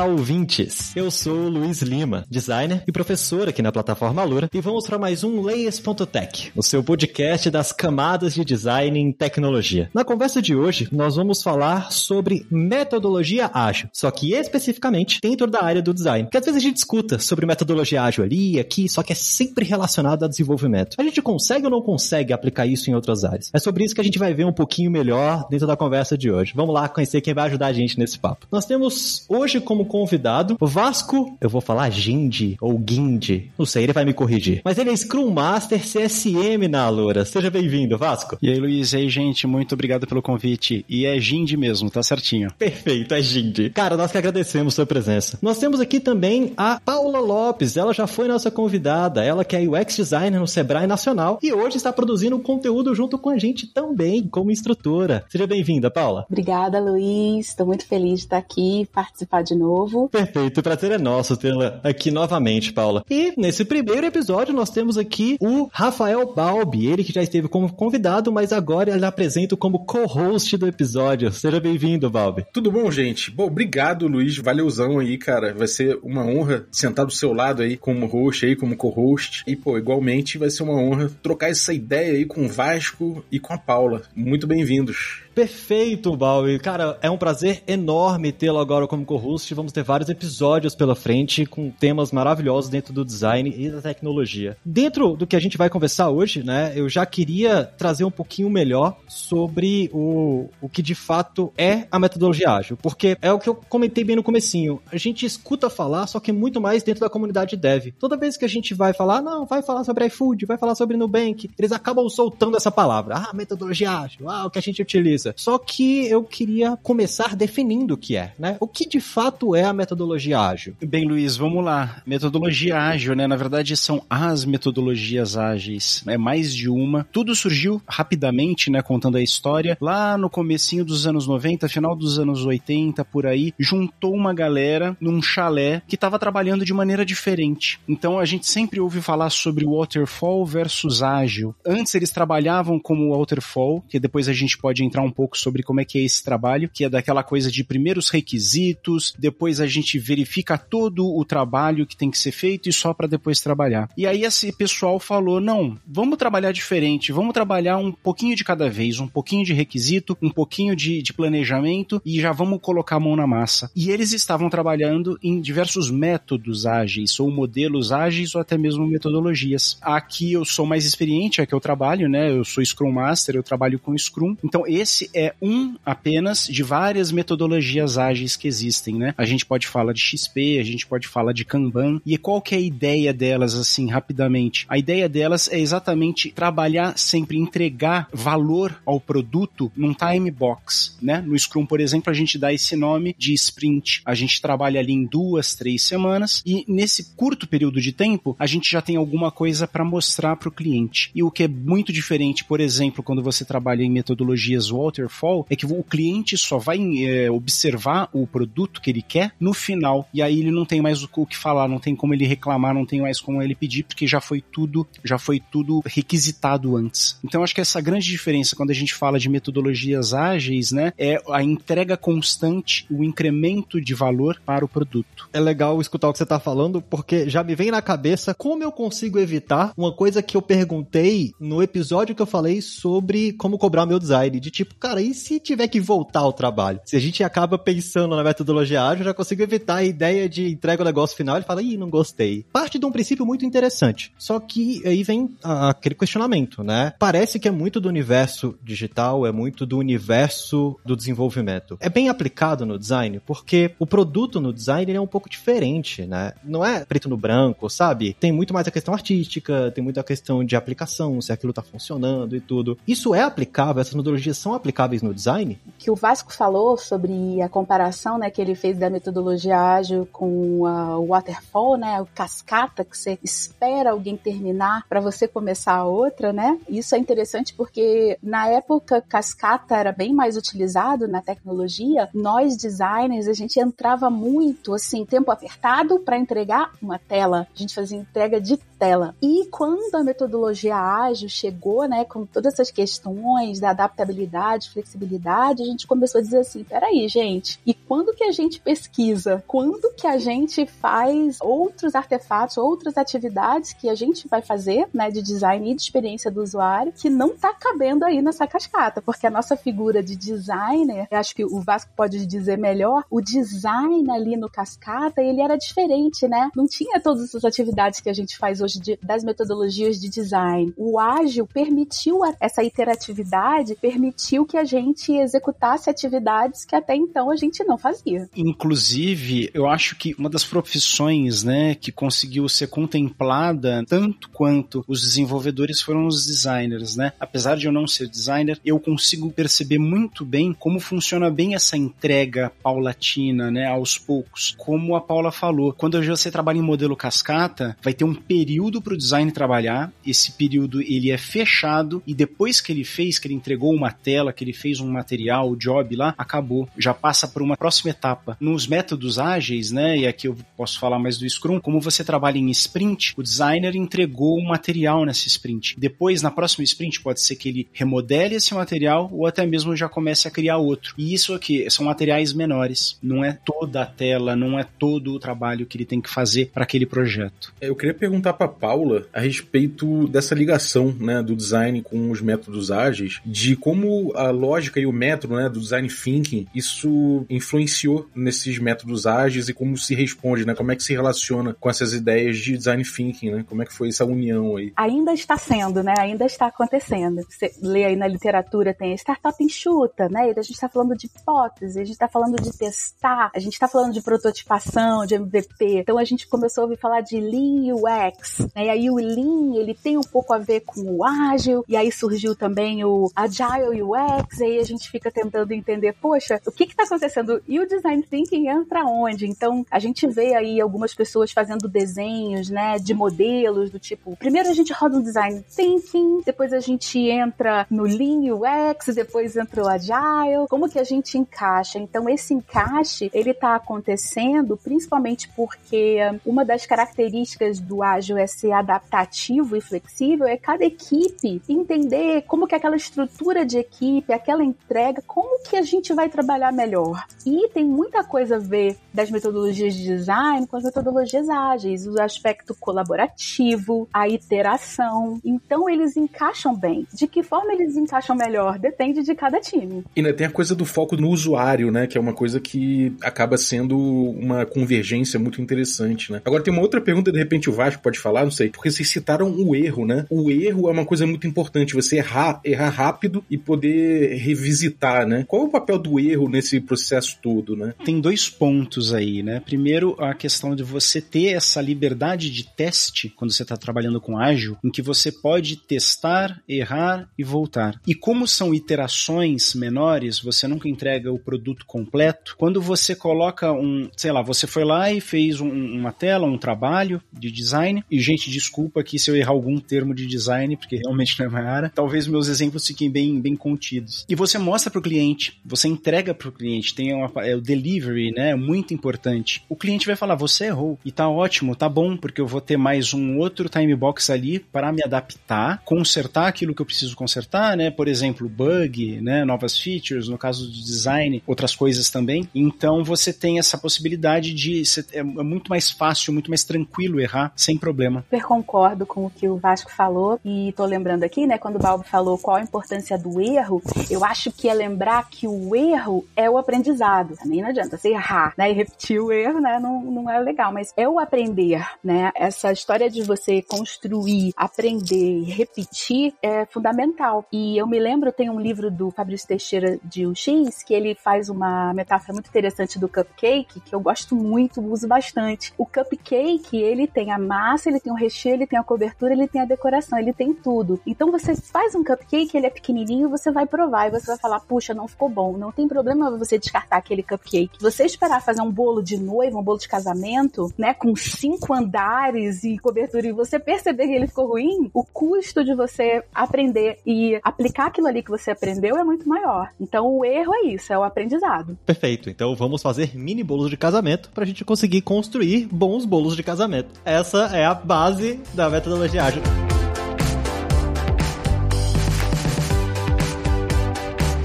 Olá, ouvintes! Eu sou Luiz Lima, designer e professor aqui na plataforma Alura, e vamos para mais um Layers.tech, o seu podcast das camadas de design em tecnologia. Na conversa de hoje, nós vamos falar sobre metodologia ágil, só que especificamente dentro da área do design. Porque às vezes a gente escuta sobre metodologia ágil ali, aqui, só que é sempre relacionado a desenvolvimento. A gente consegue ou não consegue aplicar isso em outras áreas? É sobre isso que a gente vai ver um pouquinho melhor dentro da conversa de hoje. Vamos lá conhecer quem vai ajudar a gente nesse papo. Nós temos hoje como convidado o Vasco, eu vou falar Gindi ou Guindi, não sei, ele vai me corrigir. Mas ele é Scrum Master CSM na Alura. Seja bem-vindo, Vasco. E aí, Luiz, e aí, gente, muito obrigado pelo convite. E é Gindi mesmo, tá certinho. Perfeito, é Gindi. Cara, nós que agradecemos sua presença. Nós temos aqui também a Paula Lopes, ela já foi nossa convidada, ela que é UX Designer no Sebrae Nacional e hoje está produzindo conteúdo junto com a gente também, como instrutora. Seja bem-vinda, Paula. Obrigada, Luiz. Estou muito feliz de estar aqui, participar de novo. Perfeito, o prazer é nosso tê-la aqui novamente, Paula. E nesse primeiro episódio nós temos aqui o Rafael Balbi, ele que já esteve como convidado, mas agora ele apresenta como co-host do episódio. Seja bem-vindo, Balbi. Tudo bom, gente? Bom, obrigado, Luiz. Valeuzão aí, cara. Vai ser uma honra sentar do seu lado aí como host aí, como co-host. E, pô, igualmente vai ser uma honra trocar essa ideia aí com o Vasco e com a Paula. Muito bem-vindos. Perfeito, Balbi. Cara, é um prazer enorme tê-lo agora como co-host. Vamos ter vários episódios pela frente com temas maravilhosos dentro do design e da tecnologia. Dentro do que a gente vai conversar hoje, né, eu já queria trazer um pouquinho melhor sobre o, o que de fato é a metodologia ágil, porque é o que eu comentei bem no comecinho. A gente escuta falar, só que muito mais dentro da comunidade dev. Toda vez que a gente vai falar, não, vai falar sobre iFood, vai falar sobre Nubank, eles acabam soltando essa palavra. Ah, metodologia ágil, ah, o que a gente utiliza. Só que eu queria começar definindo o que é, né? O que de fato é a metodologia ágil? Bem, Luiz, vamos lá. Metodologia ágil, né? Na verdade, são as metodologias ágeis. É mais de uma. Tudo surgiu rapidamente, né? Contando a história. Lá no comecinho dos anos 90, final dos anos 80, por aí, juntou uma galera num chalé que estava trabalhando de maneira diferente. Então a gente sempre ouve falar sobre waterfall versus ágil. Antes eles trabalhavam como waterfall, que depois a gente pode entrar um pouco sobre como é que é esse trabalho, que é daquela coisa de primeiros requisitos, depois a gente verifica todo o trabalho que tem que ser feito e só para depois trabalhar. E aí esse pessoal falou: não, vamos trabalhar diferente, vamos trabalhar um pouquinho de cada vez, um pouquinho de requisito, um pouquinho de, de planejamento e já vamos colocar a mão na massa. E eles estavam trabalhando em diversos métodos ágeis, ou modelos ágeis, ou até mesmo metodologias. Aqui eu sou mais experiente, é que eu trabalho, né? Eu sou Scrum Master, eu trabalho com Scrum. Então esse é um apenas de várias metodologias ágeis que existem, né? A gente pode falar de XP, a gente pode falar de Kanban. E qual que é a ideia delas, assim, rapidamente? A ideia delas é exatamente trabalhar sempre, entregar valor ao produto num time box, né? No Scrum, por exemplo, a gente dá esse nome de sprint. A gente trabalha ali em duas, três semanas e nesse curto período de tempo, a gente já tem alguma coisa para mostrar para o cliente. E o que é muito diferente, por exemplo, quando você trabalha em metodologias waterfall, é que o cliente só vai é, observar o produto que ele quer no final. E aí ele não tem mais o que falar, não tem como ele reclamar, não tem mais como ele pedir, porque já foi tudo, já foi tudo requisitado antes. Então acho que essa grande diferença quando a gente fala de metodologias ágeis, né, é a entrega constante, o incremento de valor para o produto. É legal escutar o que você está falando, porque já me vem na cabeça como eu consigo evitar uma coisa que eu perguntei no episódio que eu falei sobre como cobrar meu design, de tipo, cara, e se tiver que voltar ao trabalho? Se a gente acaba pensando na metodologia ágil, já consigo evitar a ideia de entrega o negócio final e fala, ih, não gostei. Parte de um princípio muito interessante. Só que aí vem aquele questionamento, né? Parece que é muito do universo digital, é muito do universo do desenvolvimento. É bem aplicado no design, porque o produto no design é um pouco diferente, né? Não é preto no branco, sabe? Tem muito mais a questão artística, tem muita questão de aplicação, se aquilo tá funcionando e tudo. Isso é aplicável, essas metodologias são aplicáveis no design? Que o Vasco falou sobre a comparação, né, que ele fez da metodologia ágil com o waterfall, né? O cascata que você espera alguém terminar para você começar a outra, né? Isso é interessante porque na época cascata era bem mais utilizado na tecnologia. Nós designers a gente entrava muito assim tempo apertado para entregar uma tela. A gente fazia entrega de tela. E quando a metodologia ágil chegou, né, com todas essas questões da adaptabilidade, flexibilidade, a gente começou a dizer assim, peraí, gente, e quando que a gente pesquisa? Quando que a gente faz outros artefatos, outras atividades que a gente vai fazer, né, de design e de experiência do usuário, que não tá cabendo aí nessa cascata, porque a nossa figura de designer, acho que o Vasco pode dizer melhor, o design ali no cascata, ele era diferente, né? Não tinha todas essas atividades que a gente faz hoje de, das metodologias de design. O ágil permitiu a, essa iteratividade, permitiu que a gente executasse atividades que até então a gente não fazia. Inclusive, eu acho que uma das profissões, né, que conseguiu ser contemplada tanto quanto os desenvolvedores foram os designers, né? Apesar de eu não ser designer, eu consigo perceber muito bem como funciona bem essa entrega paulatina, né, aos poucos. Como a Paula falou, quando você trabalha em modelo cascata, vai ter um período período para o design trabalhar. Esse período ele é fechado e depois que ele fez, que ele entregou uma tela, que ele fez um material, o job lá, acabou. Já passa para uma próxima etapa. Nos métodos ágeis, né, e aqui eu posso falar mais do Scrum, como você trabalha em sprint, o designer entregou um material nessa sprint. Depois, na próxima sprint, pode ser que ele remodele esse material ou até mesmo já comece a criar outro. E isso aqui são materiais menores. Não é toda a tela, não é todo o trabalho que ele tem que fazer para aquele projeto. Eu queria perguntar para Paula a respeito dessa ligação né, do design com os métodos ágeis, de como a lógica e o método né, do design thinking, isso influenciou nesses métodos ágeis e como se responde, né, como é que se relaciona com essas ideias de design thinking, né, como é que foi essa união aí? Ainda está sendo, né, ainda está acontecendo. Você lê aí na literatura, tem startup enxuta, né, a gente está falando de hipótese, a gente está falando de testar, a gente está falando de prototipação, de MVP, então a gente começou a ouvir falar de Lean UX, né? E aí o Lean, ele tem um pouco a ver com o ágil, e aí surgiu também o Agile UX, e aí a gente fica tentando entender, poxa, o que está acontecendo? E o Design Thinking entra onde? Então, a gente vê aí algumas pessoas fazendo desenhos, né, de modelos do tipo, primeiro a gente roda um Design Thinking, depois a gente entra no Lean UX, depois entra o Agile, como que a gente encaixa? Então, esse encaixe, ele está acontecendo principalmente porque uma das características do ágil é ser adaptativo e flexível é cada equipe entender como que aquela estrutura de equipe, aquela entrega, como que a gente vai trabalhar melhor. E tem muita coisa a ver das metodologias de design com as metodologias ágeis, o aspecto colaborativo, a iteração. Então eles encaixam bem. De que forma eles encaixam melhor depende de cada time. E ainda tem a coisa do foco no usuário, né, que é uma coisa que acaba sendo uma convergência muito interessante, né? Agora tem uma outra pergunta, de repente o Vasco pode falar, não sei, porque vocês citaram o erro, né? O erro é uma coisa muito importante, você errar, errar rápido e poder revisitar, né? Qual é o papel do erro nesse processo todo, né? Tem dois pontos aí, né? Primeiro, a questão de você ter essa liberdade de teste quando você está trabalhando com ágil, em que você pode testar, errar e voltar. E como são iterações menores, você nunca entrega o produto completo. Quando você coloca um, sei lá, você foi lá e fez um, uma tela, um trabalho de design, e gente desculpa aqui se eu errar algum termo de design, porque realmente não é minha área. Talvez meus exemplos fiquem bem, bem contidos. E você mostra para o cliente, você entrega para o cliente, tem uma, é, o delivery, né? É muito importante. O cliente vai falar, você errou. E tá ótimo, tá bom, porque eu vou ter mais um outro time box ali para me adaptar, consertar aquilo que eu preciso consertar, né? Por exemplo, bug, né? Novas features, no caso do design, outras coisas também. Então você tem essa possibilidade de. É muito mais fácil, muito mais tranquilo errar sem problema super concordo com o que o Vasco falou e tô lembrando aqui, né, quando o Balbo falou qual a importância do erro, eu acho que é lembrar que o erro é o aprendizado. Também não adianta você errar, né, e repetir o erro, né, não, não é legal, mas é o aprender, né, essa história de você construir, aprender e repetir é fundamental. E eu me lembro, tem um livro do Fabrício Teixeira de UX que ele faz uma metáfora muito interessante do cupcake, que eu gosto muito, uso bastante. O cupcake, ele tem a massa, ele ele tem o recheio, ele tem a cobertura, ele tem a decoração, ele tem tudo. Então você faz um cupcake, ele é pequenininho, você vai provar e você vai falar, puxa, não ficou bom. Não tem problema você descartar aquele cupcake. Você esperar fazer um bolo de noiva, um bolo de casamento, né, com cinco andares e cobertura e você perceber que ele ficou ruim, o custo de você aprender e aplicar aquilo ali que você aprendeu é muito maior. Então o erro é isso, é o aprendizado. Perfeito. Então vamos fazer mini bolos de casamento pra gente conseguir construir bons bolos de casamento. Essa é a base da metodologia ágil.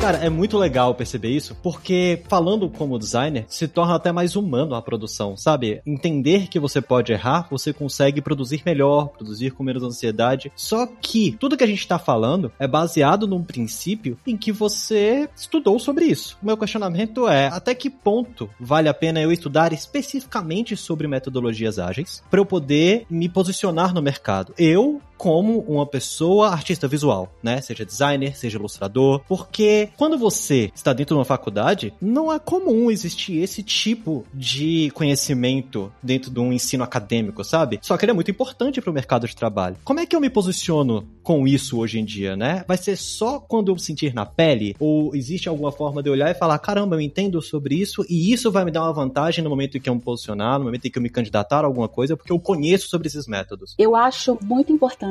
Cara, é muito legal perceber isso, porque falando como designer, se torna até mais humano a produção, sabe? Entender que você pode errar, você consegue produzir melhor, produzir com menos ansiedade. Só que tudo que a gente tá falando é baseado num princípio em que você estudou sobre isso. O meu questionamento é: até que ponto vale a pena eu estudar especificamente sobre metodologias ágeis para eu poder me posicionar no mercado? Eu, como uma pessoa artista visual, né? Seja designer, seja ilustrador, porque quando você está dentro de uma faculdade, não é comum existir esse tipo de conhecimento dentro de um ensino acadêmico, sabe? Só que ele é muito importante para o mercado de trabalho. Como é que eu me posiciono com isso hoje em dia, né? Vai ser só quando eu sentir na pele? Ou existe alguma forma de olhar e falar, caramba, eu entendo sobre isso e isso vai me dar uma vantagem no momento em que eu me posicionar, no momento em que eu me candidatar a alguma coisa, porque eu conheço sobre esses métodos? Eu acho muito importante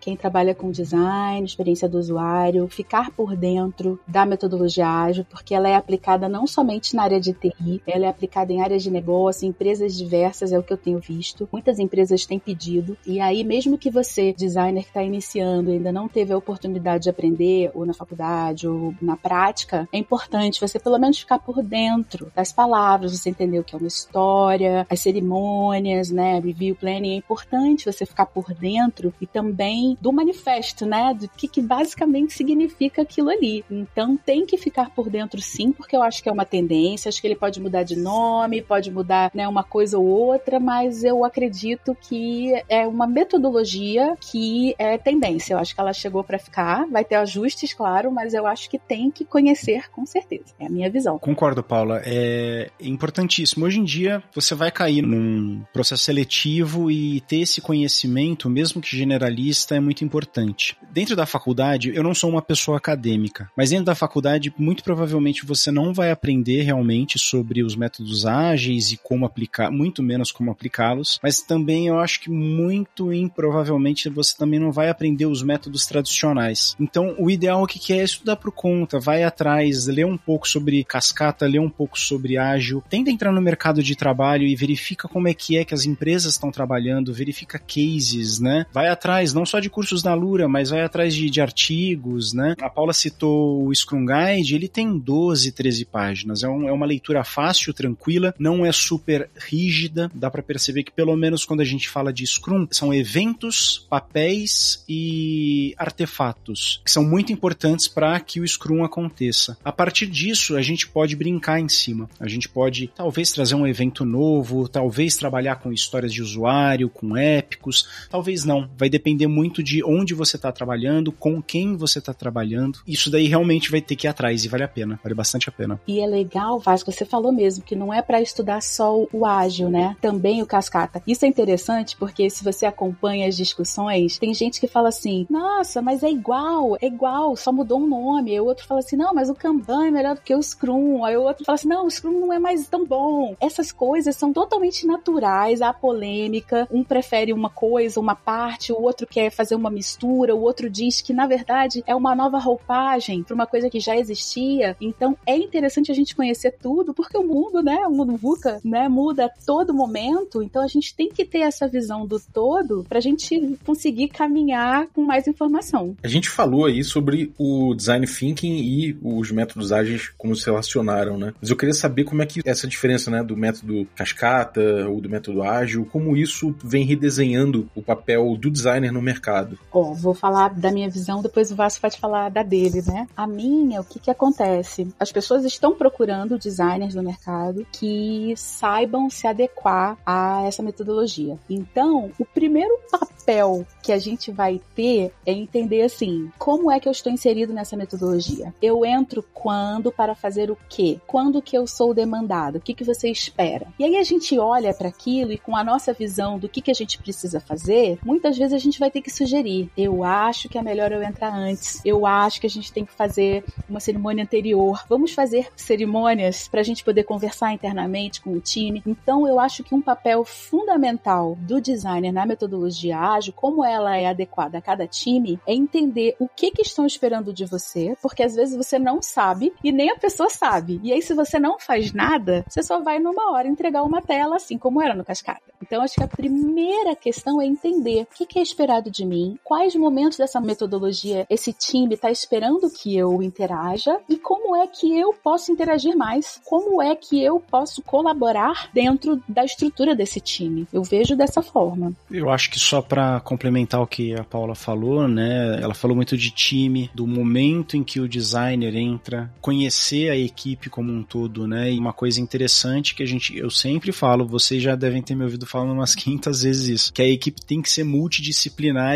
quem trabalha com design, experiência do usuário, ficar por dentro da metodologia ágil, porque ela é aplicada não somente na área de TI, ela é aplicada em áreas de negócio, em empresas diversas, é o que eu tenho visto. Muitas empresas têm pedido, e aí, mesmo que você, designer que está iniciando, ainda não teve a oportunidade de aprender, ou na faculdade, ou na prática, é importante você pelo menos ficar por dentro das palavras, você entender o que é uma história, as cerimônias, né? Review planning, é importante você ficar por dentro e também do manifesto, né? Do que, que basicamente significa aquilo ali. Então tem que ficar por dentro sim, porque eu acho que é uma tendência, acho que ele pode mudar de nome, pode mudar né, uma coisa ou outra, mas eu acredito que é uma metodologia que é tendência eu acho que ela chegou para ficar. Vai ter ajustes, claro, mas eu acho que tem que conhecer com certeza. É a minha visão. Concordo, Paula. É importantíssimo. Hoje em dia, você vai cair num processo seletivo e ter esse conhecimento, mesmo que generalista, é muito importante. Dentro da faculdade, eu não sou uma pessoa acadêmica, mas dentro da faculdade, muito provavelmente você não vai aprender realmente sobre os métodos ágeis e como aplicar, muito menos como aplicá-los, mas também eu acho que muito improvavelmente você também não vai aprender os métodos tradicionais. Então, o ideal que é estudar por conta, vai atrás, ler um pouco sobre cascata, ler um pouco sobre ágil, tenta entrar no mercado de trabalho e verifica como é que é que as empresas estão trabalhando, verifica cases, né? Vai atrás não só de cursos da Lura, mas vai atrás de, de artigos, né? A Paula citou o Scrum Guide, ele tem 12, 13 páginas, é, um, é uma leitura fácil, tranquila, não é super rígida, dá para perceber que pelo menos quando a gente fala de Scrum, são eventos, papéis e artefatos que são muito importantes para que o Scrum aconteça. A partir disso, a gente pode brincar em cima. A gente pode talvez trazer um evento novo, talvez trabalhar com histórias de usuário, com épicos, talvez não. Vai muito de onde você está trabalhando, com quem você está trabalhando. Isso daí realmente vai ter que ir atrás e vale a pena, vale bastante a pena. E é legal, Vasco, você falou mesmo que não é para estudar só o ágil, né? Também o cascata. Isso é interessante porque se você acompanha as discussões, tem gente que fala assim nossa, mas é igual, é igual, só mudou um nome. Aí o outro fala assim, não, mas o Kanban é melhor do que o Scrum. Aí o outro fala assim, não, o Scrum não é mais tão bom. Essas coisas são totalmente naturais, há polêmica. Um prefere uma coisa, uma parte, o outro quer fazer uma mistura, o outro diz que na verdade é uma nova roupagem para uma coisa que já existia. Então é interessante a gente conhecer tudo, porque o mundo, né, o mundo VUCA, né, muda a todo momento. Então a gente tem que ter essa visão do todo para a gente conseguir caminhar com mais informação. A gente falou aí sobre o design thinking e os métodos ágeis como se relacionaram, né? Mas eu queria saber como é que essa diferença, né, do método cascata ou do método ágil, como isso vem redesenhando o papel do designer designer no mercado? Ó, vou falar da minha visão, depois o Vasco pode falar da dele, né? A minha, o que que acontece? As pessoas estão procurando designers no mercado que saibam se adequar a essa metodologia. Então, o primeiro papel que a gente vai ter é entender assim, como é que eu estou inserido nessa metodologia? Eu entro quando para fazer o quê? Quando que eu sou demandado? O que que você espera? E aí a gente olha para aquilo e com a nossa visão do que que a gente precisa fazer, muitas vezes a gente vai ter que sugerir. Eu acho que é melhor eu entrar antes. Eu acho que a gente tem que fazer uma cerimônia anterior. Vamos fazer cerimônias para a gente poder conversar internamente com o time. Então eu acho que um papel fundamental do designer na metodologia ágil, como ela é adequada a cada time, é entender o que que estão esperando de você, porque às vezes você não sabe e nem a pessoa sabe. E aí se você não faz nada, você só vai numa hora entregar uma tela assim como era no Cascada. Então acho que a primeira questão é entender o que, que é esperado de mim, quais momentos dessa metodologia esse time está esperando que eu interaja e como é que eu posso interagir mais, como é que eu posso colaborar dentro da estrutura desse time. Eu vejo dessa forma. Eu acho que só para complementar o que a Paula falou, né? Ela falou muito de time, do momento em que o designer entra, conhecer a equipe como um todo, né? E uma coisa interessante que a gente, eu sempre falo, vocês já devem ter me ouvido falando umas 500 vezes isso, que a equipe tem que ser multidisciplinar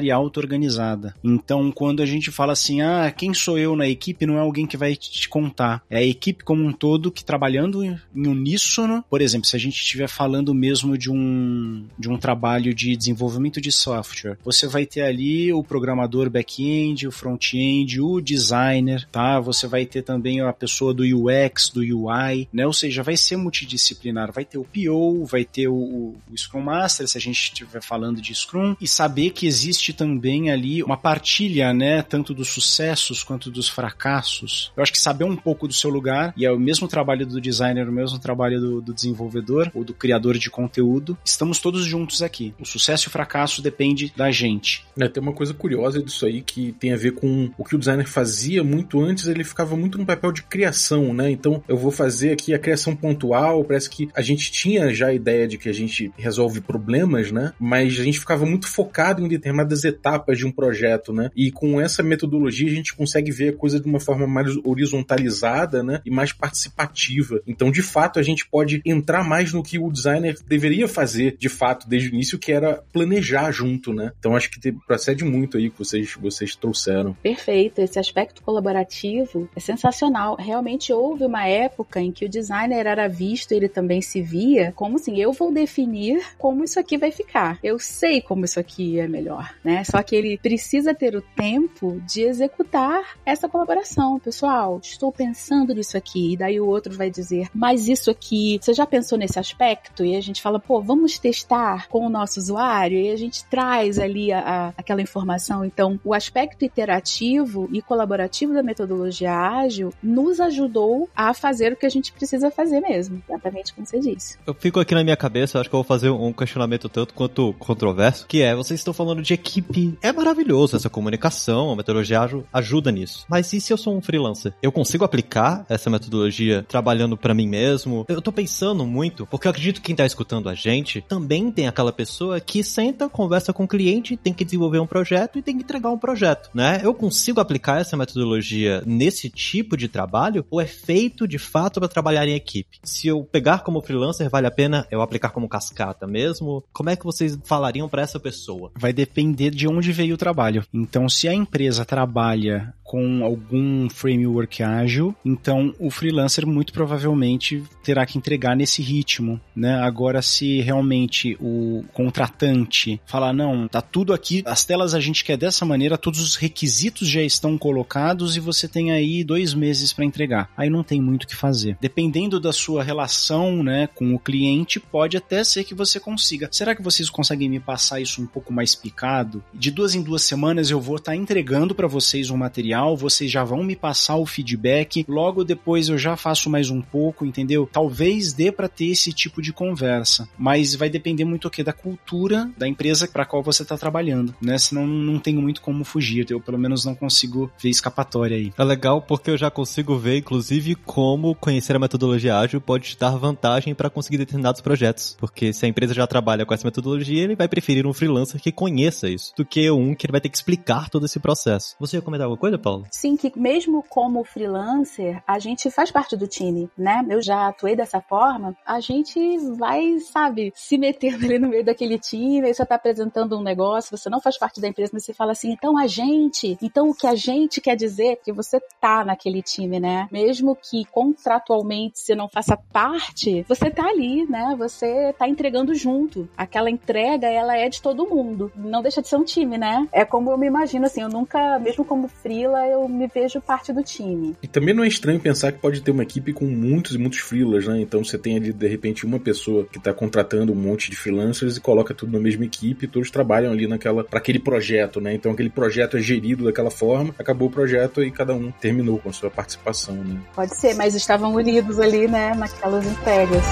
e auto-organizada. Então, quando a gente fala assim, ah, quem sou eu na equipe, não é alguém que vai te contar. É a equipe como um todo que trabalhando em uníssono, por exemplo, se a gente estiver falando mesmo de um, de um trabalho de desenvolvimento de software, você vai ter ali o programador back-end, o front-end, o designer, tá? Você vai ter também a pessoa do UX, do UI, né? Ou seja, vai ser multidisciplinar, vai ter o PO, vai ter o, o Scrum Master, se a gente estiver falando de Scrum, e saber que existe também ali uma partilha, né, tanto dos sucessos quanto dos fracassos. Eu acho que saber um pouco do seu lugar, e é o mesmo trabalho do designer, o mesmo trabalho do, do desenvolvedor ou do criador de conteúdo, estamos todos juntos aqui. O sucesso e o fracasso depende da gente. É, tem uma coisa curiosa disso aí que tem a ver com o que o designer fazia muito antes, ele ficava muito no papel de criação, né? Então eu vou fazer aqui a criação pontual, parece que a gente tinha já a ideia de que a gente resolve problemas, né? Mas a gente ficava muito focado em determinadas etapas de um projeto, né? E com essa metodologia a gente consegue ver a coisa de uma forma mais horizontalizada, né? E mais participativa. Então, de fato, a gente pode entrar mais no que o designer deveria fazer, de fato, desde o início, que era planejar junto, né? Então, acho que procede muito aí que vocês, vocês trouxeram. Perfeito. Esse aspecto colaborativo é sensacional. Realmente houve uma época em que o designer era visto, ele também se via como assim, eu vou definir como isso aqui vai ficar. Eu sei como isso aqui é melhor, né? Só que ele precisa ter o tempo de executar essa colaboração. Pessoal, estou pensando nisso aqui. E daí o outro vai dizer, mas isso aqui, você já pensou nesse aspecto? E a gente fala, pô, vamos testar com o nosso usuário. E a gente traz ali a, a, aquela informação. Então, o aspecto iterativo e colaborativo da metodologia ágil nos ajudou a fazer o que a gente precisa fazer mesmo. Exatamente como você disse. Eu fico aqui na minha cabeça, acho que eu vou fazer um questionamento tanto quanto controverso, que é, vocês estão falando de equipe. É maravilhoso essa comunicação, a metodologia ajuda nisso. Mas e se eu sou um freelancer? Eu consigo aplicar essa metodologia trabalhando para mim mesmo? Eu tô pensando muito, porque eu acredito que quem tá escutando a gente também tem aquela pessoa que senta, conversa com o cliente, tem que desenvolver um projeto e tem que entregar um projeto, né? Eu consigo aplicar essa metodologia nesse tipo de trabalho ou é feito de fato para trabalhar em equipe? Se eu pegar como freelancer, vale a pena eu aplicar como cascata mesmo? Como é que vocês falariam para essa pessoa? Vai depender de onde veio o trabalho. Então, se a empresa trabalha com algum framework ágil, então o freelancer muito provavelmente terá que entregar nesse ritmo, né? Agora, se realmente o contratante falar, não, tá tudo aqui, as telas a gente quer dessa maneira, todos os requisitos já estão colocados e você tem aí dois meses para entregar. Aí não tem muito o que fazer. Dependendo da sua relação, né, com o cliente, pode até ser que você consiga. Será que vocês conseguem me passar isso um pouco mais picado? De duas em duas semanas eu vou estar tá entregando para vocês um material, vocês já vão me passar o feedback logo depois eu já faço mais um pouco, entendeu? Talvez dê para ter esse tipo de conversa, mas vai depender muito o que da cultura da empresa para qual você está trabalhando, né? Senão não tenho muito como fugir, eu pelo menos não consigo ver escapatória aí. É legal porque eu já consigo ver, inclusive, como conhecer a metodologia ágil pode te dar vantagem para conseguir determinados projetos, porque se a empresa já trabalha com essa metodologia, ele vai preferir um freelancer que conheça isso, do que um que ele vai ter que explicar todo esse processo. Você ia comentar alguma coisa, Paulo? Sim, que mesmo como freelancer, a gente faz parte do time, né? Eu já atuei dessa forma, a gente vai, sabe, se metendo ali no meio daquele time, aí você tá apresentando um negócio, você não faz parte da empresa, mas você fala assim, então a gente, então o que a gente quer dizer, que você tá naquele time, né? Mesmo que contratualmente você não faça parte, você tá ali, né? Você tá entregando junto. Aquela entrega, ela é de todo mundo. Não deixa de ser um time, né? É como eu me imagino, assim, eu nunca, mesmo como freela, eu me vejo parte do time. E também não é estranho pensar que pode ter uma equipe com muitos e muitos freelas, né? Então você tem ali, de repente, uma pessoa que tá contratando um monte de freelancers e coloca tudo na mesma equipe e todos trabalham ali naquela, para aquele projeto, né? Então aquele projeto é gerido daquela forma, acabou o projeto e cada um terminou com a sua participação, né? Pode ser, mas estavam unidos ali, né, naquelas entregas.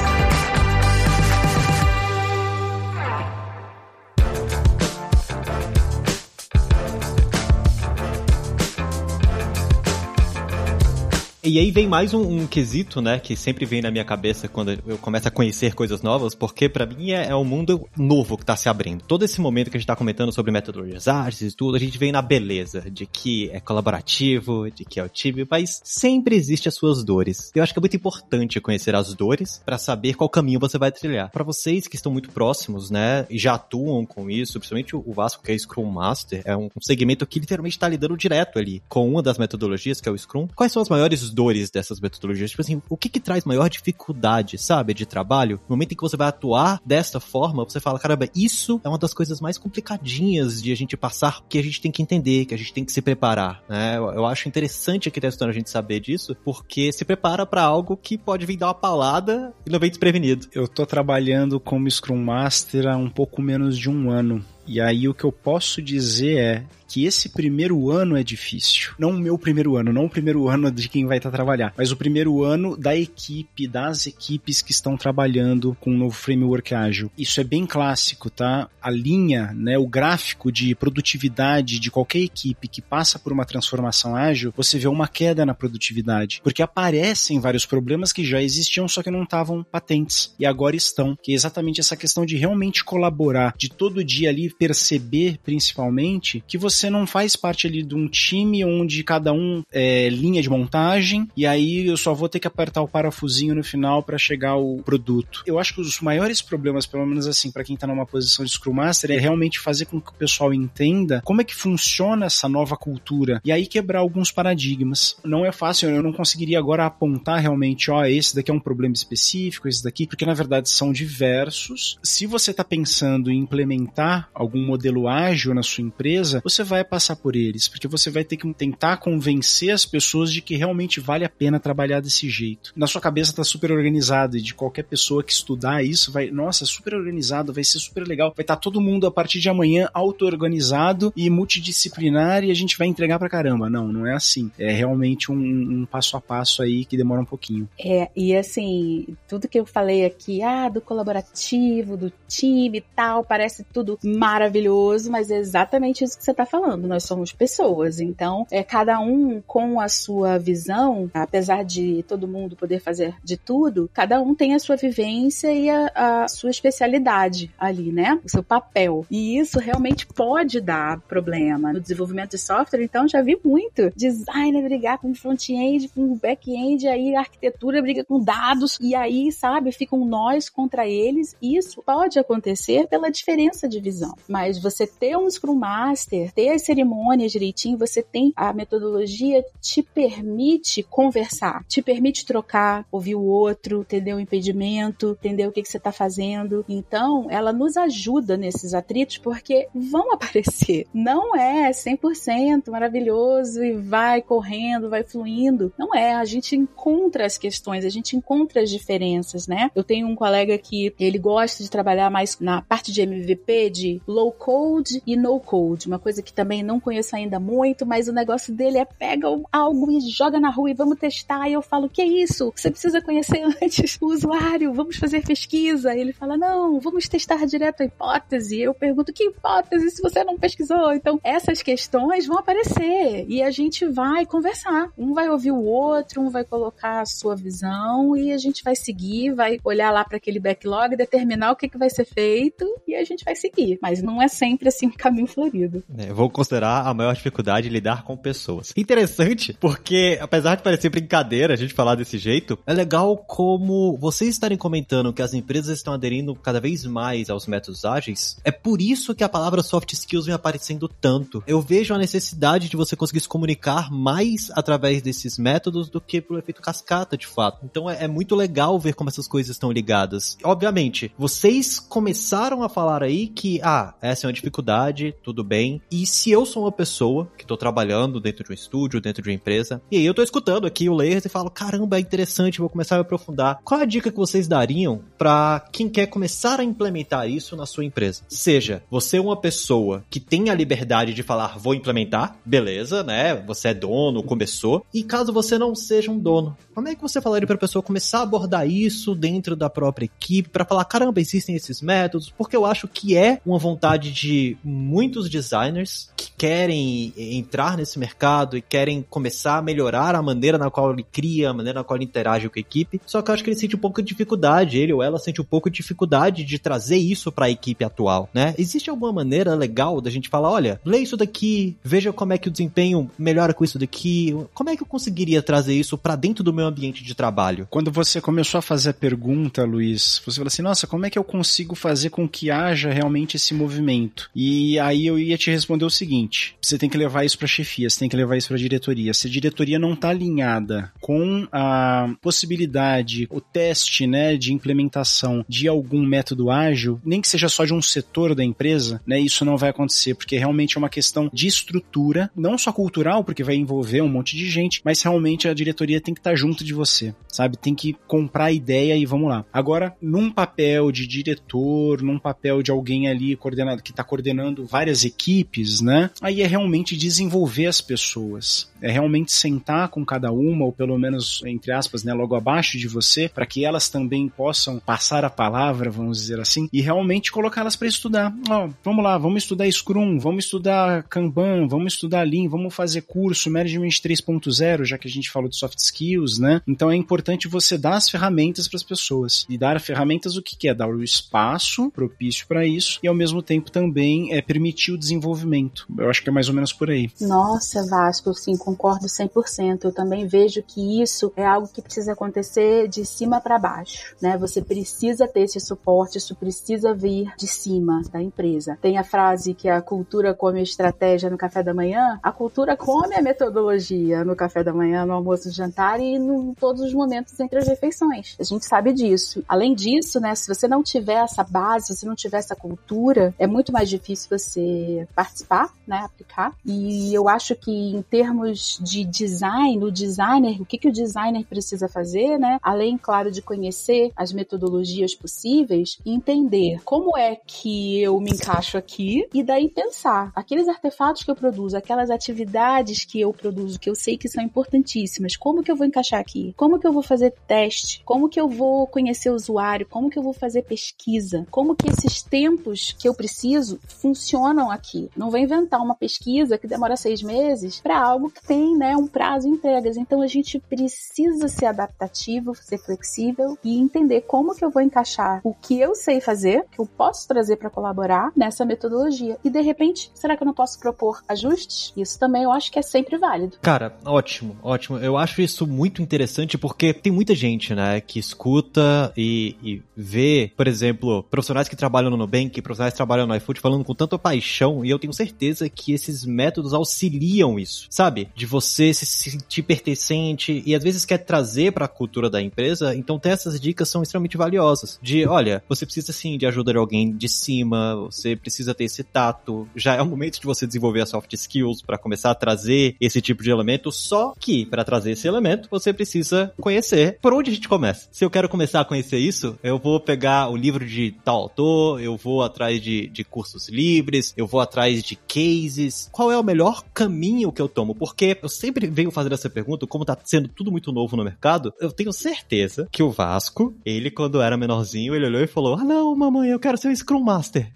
E aí vem mais um, um, quesito, né, que sempre vem na minha cabeça quando eu começo a conhecer coisas novas, porque para mim é, é, um mundo novo que tá se abrindo. Todo esse momento que a gente tá comentando sobre metodologias ágeis e tudo, a gente vem na beleza de que é colaborativo, de que é o time, mas sempre existe as suas dores. Eu acho que é muito importante conhecer as dores para saber qual caminho você vai trilhar. Para vocês que estão muito próximos, né, e já atuam com isso, principalmente o Vasco que é Scrum Master, é um segmento que literalmente está lidando direto ali com uma das metodologias que é o Scrum. Quais são as maiores dores dessas metodologias. Tipo assim, o que que traz maior dificuldade, sabe, de trabalho? No momento em que você vai atuar desta forma, você fala, caramba, isso é uma das coisas mais complicadinhas de a gente passar, que a gente tem que entender, que a gente tem que se preparar, né? Eu, eu acho interessante aqui testando a gente saber disso, porque se prepara para algo que pode vir dar uma palada e não vem desprevenido. Eu tô trabalhando como Scrum Master há um pouco menos de um ano. E aí o que eu posso dizer é que esse primeiro ano é difícil. Não o meu primeiro ano, não o primeiro ano de quem vai estar tá trabalhar, mas o primeiro ano da equipe, das equipes que estão trabalhando com o novo framework ágil. Isso é bem clássico, tá? A linha, né, o gráfico de produtividade de qualquer equipe que passa por uma transformação ágil, você vê uma queda na produtividade, porque aparecem vários problemas que já existiam, só que não estavam patentes e agora estão, que é exatamente essa questão de realmente colaborar, de todo dia ali perceber principalmente que você não faz parte ali de um time onde cada um é linha de montagem e aí eu só vou ter que apertar o parafusinho no final para chegar ao produto. Eu acho que os maiores problemas, pelo menos assim, para quem tá numa posição de Scrum Master, é realmente fazer com que o pessoal entenda como é que funciona essa nova cultura e aí quebrar alguns paradigmas. Não é fácil, eu não conseguiria agora apontar realmente, ó, esse daqui é um problema específico, esse daqui, porque na verdade são diversos. Se você tá pensando em implementar algum modelo ágil na sua empresa, você vai passar por eles, porque você vai ter que tentar convencer as pessoas de que realmente vale a pena trabalhar desse jeito. Na sua cabeça tá super organizado e de qualquer pessoa que estudar isso vai, nossa, super organizado, vai ser super legal. Vai estar tá todo mundo a partir de amanhã auto-organizado e multidisciplinar e a gente vai entregar pra caramba. Não, não é assim. É realmente um, um passo a passo aí que demora um pouquinho. É, e assim, tudo que eu falei aqui, ah, do colaborativo, do time e tal, parece tudo maravilhoso, mas é exatamente isso que você tá falando. Nós somos pessoas, então é cada um com a sua visão, apesar de todo mundo poder fazer de tudo, cada um tem a sua vivência e a, a sua especialidade ali, né? O seu papel. E isso realmente pode dar problema. No desenvolvimento de software, então, já vi muito. Designer brigar com front-end, com back-end, aí a arquitetura briga com dados, e aí, sabe, ficam nós contra eles. Isso pode acontecer pela diferença de visão. Mas você ter um Scrum Master, ter as cerimônias direitinho, você tem a metodologia te permite conversar, te permite trocar, ouvir o outro, entender o impedimento, entender o que, que você está fazendo. Então, ela nos ajuda nesses atritos porque vão aparecer. Não é 100% maravilhoso e vai correndo, vai fluindo. Não é. A gente encontra as questões, a gente encontra as diferenças, né? Eu tenho um colega que ele gosta de trabalhar mais na parte de MVP, de low code e no code, uma coisa que também não conheço ainda muito, mas o negócio dele é pega algo e joga na rua e vamos testar. E eu falo, que é isso? Você precisa conhecer antes o usuário, vamos fazer pesquisa. E ele fala, não, vamos testar direto a hipótese. Eu pergunto, que hipótese se você não pesquisou? Então, essas questões vão aparecer e a gente vai conversar. Um vai ouvir o outro, um vai colocar a sua visão e a gente vai seguir, vai olhar lá para aquele backlog, determinar o que, que vai ser feito e a gente vai seguir. Mas não é sempre assim um caminho florido. É, vou considerar a maior dificuldade lidar com pessoas. Interessante, porque apesar de parecer brincadeira a gente falar desse jeito, é legal como vocês estarem comentando que as empresas estão aderindo cada vez mais aos métodos ágeis. É por isso que a palavra soft skills vem aparecendo tanto. Eu vejo a necessidade de você conseguir se comunicar mais através desses métodos do que pelo efeito cascata, de fato. Então é, é muito legal ver como essas coisas estão ligadas. Obviamente, vocês começaram a falar aí que, ah, essa é uma dificuldade, tudo bem. E se eu sou uma pessoa que tô trabalhando dentro de um estúdio, dentro de uma empresa, e aí eu tô escutando aqui o Layers e falo, caramba, é interessante, vou começar a me aprofundar. Qual a dica que vocês dariam para quem quer começar a implementar isso na sua empresa? Seja você é uma pessoa que tem a liberdade de falar, vou implementar, beleza, né? Você é dono, começou. E caso você não seja um dono, como é que você falaria para a pessoa começar a abordar isso dentro da própria equipe para falar, caramba, existem esses métodos? Porque eu acho que é uma vontade de muitos designers que querem entrar nesse mercado e querem começar a melhorar a maneira na qual ele cria, a maneira na qual ele interage com a equipe. Só que eu acho que ele sente um pouco de dificuldade, ele ou ela sente um pouco de dificuldade de trazer isso para a equipe atual, né? Existe alguma maneira legal da gente falar, olha, lê isso daqui, veja como é que o desempenho melhora com isso daqui. Como é que eu conseguiria trazer isso para dentro do meu ambiente de trabalho? Quando você começou a fazer a pergunta, Luiz, você falou assim: "Nossa, como é que eu consigo fazer com que haja realmente esse movimento?" E aí eu ia te responder o seguinte: você tem que levar isso para chefia, você tem que levar isso para diretoria. Se a diretoria não está alinhada com a possibilidade, o teste, né, de implementação de algum método ágil, nem que seja só de um setor da empresa, né, isso não vai acontecer, porque realmente é uma questão de estrutura, não só cultural, porque vai envolver um monte de gente, mas realmente a diretoria tem que estar tá junto de você, sabe? Tem que comprar a ideia e vamos lá. Agora, num papel de diretor, num papel de alguém ali coordenado que está coordenando várias equipes, né? Aí é realmente desenvolver as pessoas. É realmente sentar com cada uma, ou pelo menos, entre aspas, né, logo abaixo de você, para que elas também possam passar a palavra, vamos dizer assim, e realmente colocá-las para estudar. Ó, vamos lá, vamos estudar Scrum, vamos estudar Kanban, vamos estudar Lean, vamos fazer curso Management 3.0, já que a gente falou de soft skills, né? Então é importante você dar as ferramentas para as pessoas. E dar ferramentas o que, que é? Dar o espaço propício para isso e ao mesmo tempo também é permitir o desenvolvimento. Eu acho que é mais ou menos por aí. Nossa, Vasco, sim, concordo 100%. Eu também vejo que isso é algo que precisa acontecer de cima para baixo, né? Você precisa ter esse suporte, isso precisa vir de cima da empresa. Tem a frase que a cultura come a estratégia no café da manhã, a cultura come a metodologia no café da manhã, no almoço, no jantar e em todos os momentos entre as refeições. A gente sabe disso. Além disso, né, se você não tiver essa base, se não tiver essa cultura, é muito mais difícil você participar, né, aplicar. E eu acho que em termos de design, o designer, o que, que o designer precisa fazer, né, além, claro, de conhecer as metodologias possíveis, entender como é que eu me encaixo aqui e daí pensar aqueles artefatos que eu produzo, aquelas atividades que eu produzo, que eu sei que são importantíssimas, como que eu vou encaixar aqui? Como que eu vou fazer teste? Como que eu vou conhecer o usuário? Como que eu vou fazer pesquisa? Como que esses tempos que eu preciso funcionam aqui? Não vou inventar uma pesquisa que demora seis meses para algo que tem, né, um prazo em entregas. Então a gente precisa ser adaptativo, ser flexível e entender como que eu vou encaixar o que eu sei fazer, que eu posso trazer para colaborar nessa metodologia. E de repente, será que eu não posso propor ajustes? Isso também eu acho que é sempre válido. Cara, ótimo, ótimo. Eu acho isso muito interessante porque tem muita gente, né, que escuta e, e vê, por exemplo, profissionais que trabalham no Nubank, profissionais que trabalham no iFood falando com tanta paixão e eu tenho certeza que esses métodos auxiliam isso, sabe? de você se sentir pertencente e às vezes quer trazer para a cultura da empresa, então ter essas dicas são extremamente valiosas. De, olha, você precisa sim de ajuda de alguém de cima, você precisa ter esse tato, já é o momento de você desenvolver as soft skills para começar a trazer esse tipo de elemento, só que para trazer esse elemento, você precisa conhecer por onde a gente começa. Se eu quero começar a conhecer isso, eu vou pegar o livro de tal autor, eu vou atrás de, de cursos livres, eu vou atrás de cases. Qual é o melhor caminho que eu tomo? Porque eu sempre venho fazer essa pergunta, como tá sendo tudo muito novo no mercado, eu tenho certeza que o Vasco, ele quando era menorzinho, ele olhou e falou: Ah, não, mamãe, eu quero ser um Scrum Master.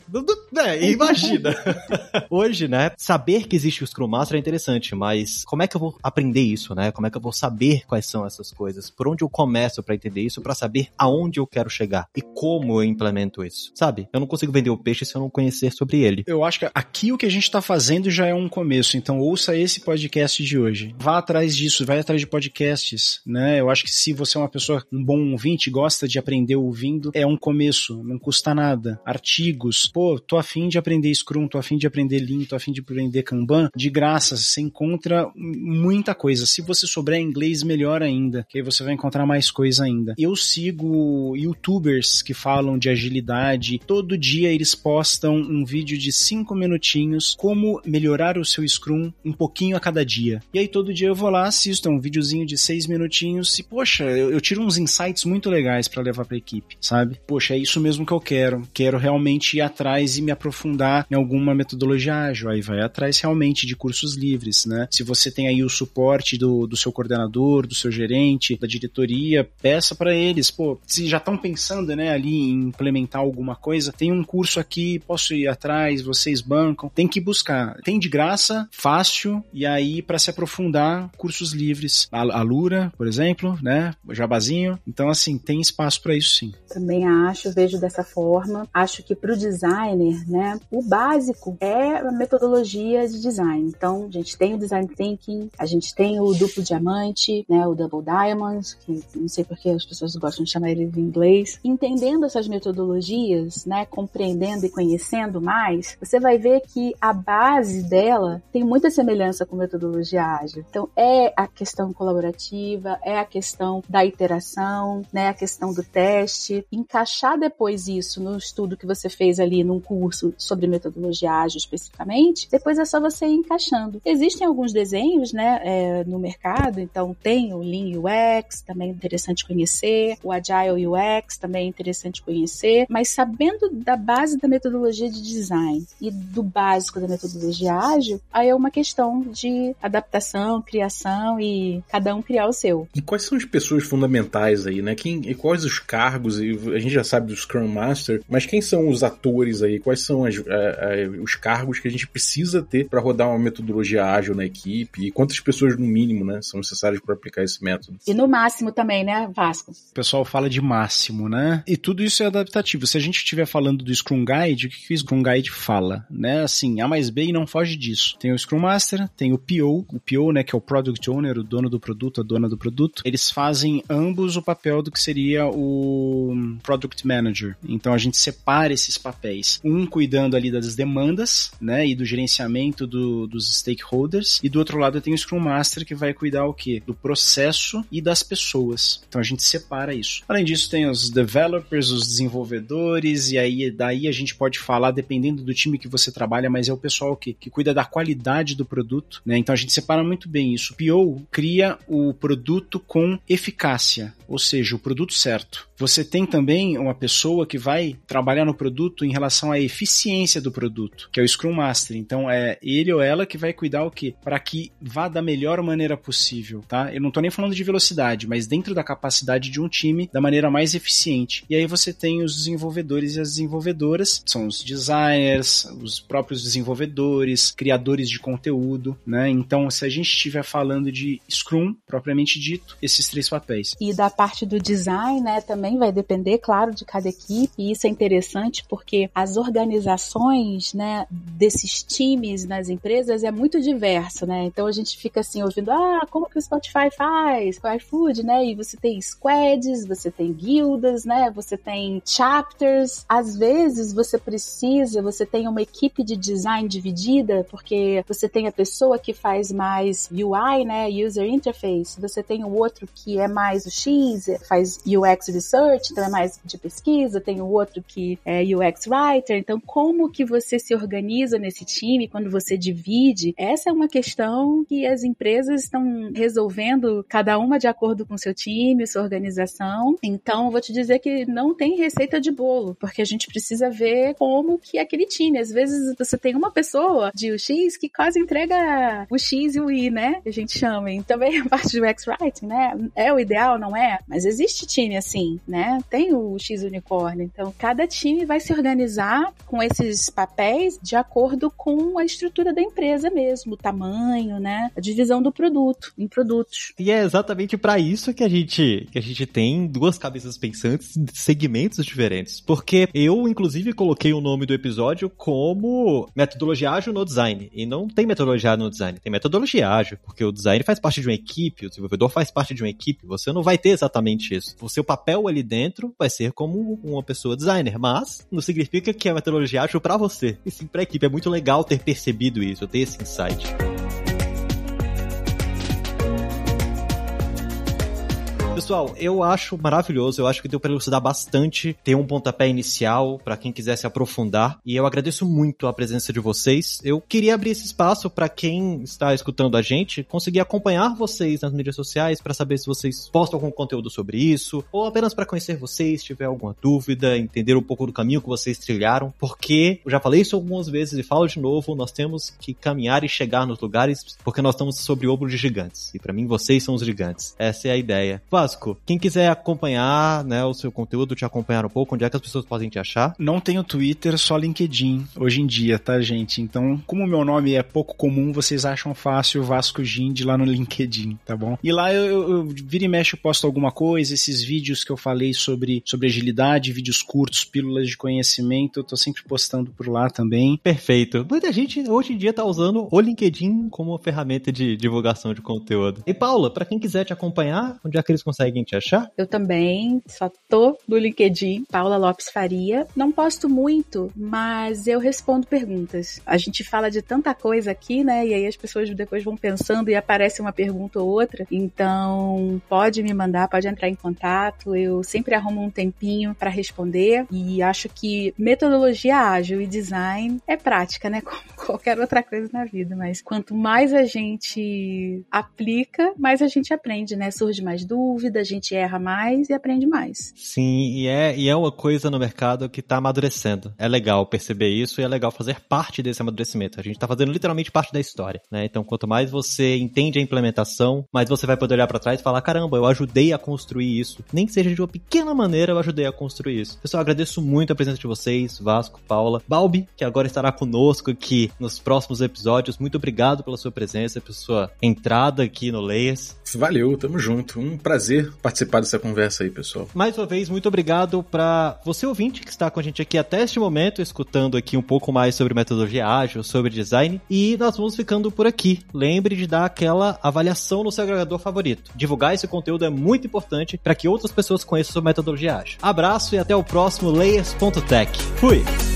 É, imagina. Hoje, né, saber que existe o Scrum Master é interessante, mas como é que eu vou aprender isso, né? Como é que eu vou saber quais são essas coisas? Por onde eu começo para entender isso, para saber aonde eu quero chegar e como eu implemento isso, sabe? Eu não consigo vender o peixe se não conhecer sobre ele. Eu acho que aqui o que a gente tá fazendo já é um começo, então ouça esse podcast de hoje. Vá atrás disso, vai atrás de podcasts, né? Eu acho que se você é uma pessoa, um bom ouvinte, gosta de aprender ouvindo, é um começo, não custa nada. Artigos, pô, tô afim de aprender Scrum, tô afim de aprender Lean, tô afim de aprender Kanban, de graça, você encontra muita coisa. Se você souber inglês, melhor ainda, que aí você vai encontrar mais coisa ainda. Eu sigo youtubers que falam de agilidade, todo dia eles postam um vídeo de 5 minutinhos como melhorar o seu Scrum um pouquinho a cada dia. E aí todo dia eu vou lá, assisto é um videozinho de 6 minutinhos e, poxa, eu, eu tiro uns insights muito legais para levar pra equipe, sabe? Poxa, é isso mesmo que eu quero. Quero realmente ir atrás e me aprofundar em alguma metodologia ágil. Aí vai atrás realmente de cursos livres, né? Se você tem aí o suporte do, do seu coordenador, do seu gerente, da diretoria, peça para eles, pô, se já estão pensando, né, ali em implementar alguma coisa, tem um curso aqui, posso ir atrás, vocês bancam, tem que buscar. Tem de graça, fácil, e aí para se aprofundar, cursos livres. A, a Lura, por exemplo, né, o Jabazinho. Então, assim, tem espaço para isso sim. Também acho, vejo dessa forma. Acho que para o designer, né, o básico é a metodologia de design. Então, a gente tem o design thinking, a gente tem o duplo diamante, né, o double diamond, que não sei porque as pessoas gostam de chamar ele em inglês. Entendendo essas metodologias, né, compreendendo e conhecendo mais, você vai ver que a base dela tem muita semelhança com metodologia ágil. Então, é a questão colaborativa, é a questão da iteração, né, a questão do teste, encaixar depois isso no estudo que você fez ali num curso sobre metodologia ágil especificamente, depois é só você ir encaixando. Existem alguns desenhos, né, é, no mercado, então tem o Lean UX, também é interessante conhecer, o Agile UX, também é interessante conhecer, mas sabendo da base da metodologia de design e do básico da metodologia ágil, aí é uma questão de adaptação, criação e cada um criar o seu. E quais são as pessoas fundamentais aí, né? Quem, e quais os cargos? A gente já sabe do Scrum Master, mas quem são os atores aí? Quais são as, a, a, os cargos que a gente precisa ter para rodar uma metodologia ágil na equipe? E quantas pessoas, no mínimo, né, são necessárias para aplicar esse método? E no máximo também, né, Vasco? O pessoal fala de máximo, né? E tudo isso é adaptativo. Se a gente estiver falando do Scrum Guide, o que, que o Scrum Guide fala? Né? Assim, A mais B e não foge disso. Tem o Scrum Master, tem o PO, o PO, né, que é o Product Owner, o dono do produto, a dona do produto. Eles fazem ambos o papel do que seria o Product Manager. Então a gente separa esses papéis. Um cuidando ali das demandas, né, e do gerenciamento do, dos stakeholders, e do outro lado tem o Scrum Master que vai cuidar o quê? Do processo e das pessoas. Então a gente separa isso. Além disso, tem os developers, os desenvolvedores, e aí daí a gente pode falar, dependendo do time que você trabalha, mas é o pessoal que, que cuida da qualidade do produto, né? Então a gente separa muito bem isso. O PO cria o produto com eficácia, ou seja, o produto certo. Você tem também uma pessoa que vai trabalhar no produto em relação à eficiência do produto, que é o Scrum Master. Então é ele ou ela que vai cuidar o quê? Para que vá da melhor maneira possível, tá? Eu não tô nem falando de velocidade, mas dentro da capacidade de um time da maneira mais eficiente. E aí você tem os desenvolvedores e as desenvolvedoras, são os designers, os próprios desenvolvedores, criadores de conteúdo, né? Então, se a gente estiver falando de Scrum propriamente dito, esses três papéis. E da parte do design, né, também também vai depender, claro, de cada equipe, e isso é interessante porque as organizações, né, desses times nas empresas é muito diverso, né? Então a gente fica assim ouvindo, ah, como que o Spotify faz? O iFood, né? E você tem squads, você tem guildas, né? Você tem chapters. Às vezes você precisa, você tem uma equipe de design dividida, porque você tem a pessoa que faz mais UI, né? User interface. Você tem o outro que é mais o X, faz UX research, então é mais de pesquisa. Tem o outro que é UX writer. Então, como que você se organiza nesse time quando você divide? Essa é uma questão que as empresas estão resolvendo, cada uma de acordo com seu time, sua organização. Então, vou te dizer que não tem receita de bolo, porque a gente precisa ver como que é aquele time. Às vezes você tem uma pessoa de UX que quase entrega o X e o Y, né? A gente chama. E também a parte do X-Writing, né? É o ideal, não é? Mas existe time assim, né? Tem o X unicórnio. Então, cada time vai se organizar com esses papéis de acordo com a estrutura da empresa mesmo, o tamanho, né? A divisão do produto em produtos. E é exatamente para isso que a gente que a gente tem duas cabeças pensantes de segmentos diferentes. Porque eu, inclusive, coloquei o nome do episódio como metodologia ágil no design. E não tem metodologia no design, tem metodologia ágil, porque o design faz parte de uma equipe, o desenvolvedor faz parte de uma equipe. Você não vai ter exatamente isso. O seu papel ali dentro vai ser como uma pessoa designer, mas não significa que a metodologia ágil para você, e sim para a equipe. É muito legal ter percebido isso, ter esse insight. Pessoal, eu acho maravilhoso, eu acho que deu para elucidar bastante, ter um pontapé inicial para quem quiser se aprofundar, e eu agradeço muito a presença de vocês. Eu queria abrir esse espaço para quem está escutando a gente conseguir acompanhar vocês nas mídias sociais para saber se vocês postam algum conteúdo sobre isso, ou apenas para conhecer vocês, se tiver alguma dúvida, entender um pouco do caminho que vocês trilharam, porque eu já falei isso algumas vezes e falo de novo, nós temos que caminhar e chegar nos lugares porque nós estamos sobre ombro de gigantes, e para mim vocês são os gigantes. Essa é a ideia. Vasco, quem quiser acompanhar, né, o seu conteúdo, te acompanhar um pouco, onde é que as pessoas podem te achar? Não tenho Twitter, só LinkedIn hoje em dia, tá, gente? Então, como o meu nome é pouco comum, vocês acham fácil Vasco Gind lá no LinkedIn, tá bom? E lá eu, eu, eu vira e mexe, eu posto alguma coisa, esses vídeos que eu falei sobre, sobre agilidade, vídeos curtos, pílulas de conhecimento, eu tô sempre postando por lá também. Perfeito. Muita gente hoje em dia tá usando o LinkedIn como ferramenta de divulgação de conteúdo. E Paula, para quem quiser te acompanhar, onde é que eles conseguem te achar? Eu também, só tô no LinkedIn, Paula Lopes Faria. Não posto muito, mas eu respondo perguntas. A gente fala de tanta coisa aqui, né? E aí as pessoas depois vão pensando e aparece uma pergunta ou outra. Então, pode me mandar, pode entrar em contato. Eu sempre arrumo um tempinho para responder e acho que metodologia ágil e design é prática, né? Como qualquer outra coisa na vida, mas quanto mais a gente aplica, mais a gente aprende, né? Surge mais dúvida, a gente erra mais e aprende mais. Sim, e é, e é uma coisa no mercado que tá amadurecendo. É legal perceber isso e é legal fazer parte desse amadurecimento. A gente tá fazendo literalmente parte da história, né? Então, quanto mais você entende a implementação, mais você vai poder olhar para trás e falar: caramba, eu ajudei a construir isso. Nem que seja de uma pequena maneira, eu ajudei a construir isso. Pessoal, agradeço muito a presença de vocês, Vasco, Paula, Balbi, que agora estará conosco aqui nos próximos episódios. Muito obrigado pela sua presença, pela sua entrada aqui no Layers. Valeu, tamo junto. Um prazer participar dessa conversa aí, pessoal. Mais uma vez, muito obrigado para você ouvinte que está com a gente aqui até este momento, escutando aqui um pouco mais sobre metodologia ágil, sobre design. E nós vamos ficando por aqui. Lembre de dar aquela avaliação no seu agregador favorito. Divulgar esse conteúdo é muito importante para que outras pessoas conheçam sobre metodologia ágil. Abraço e até o próximo Layers.tech. Fui!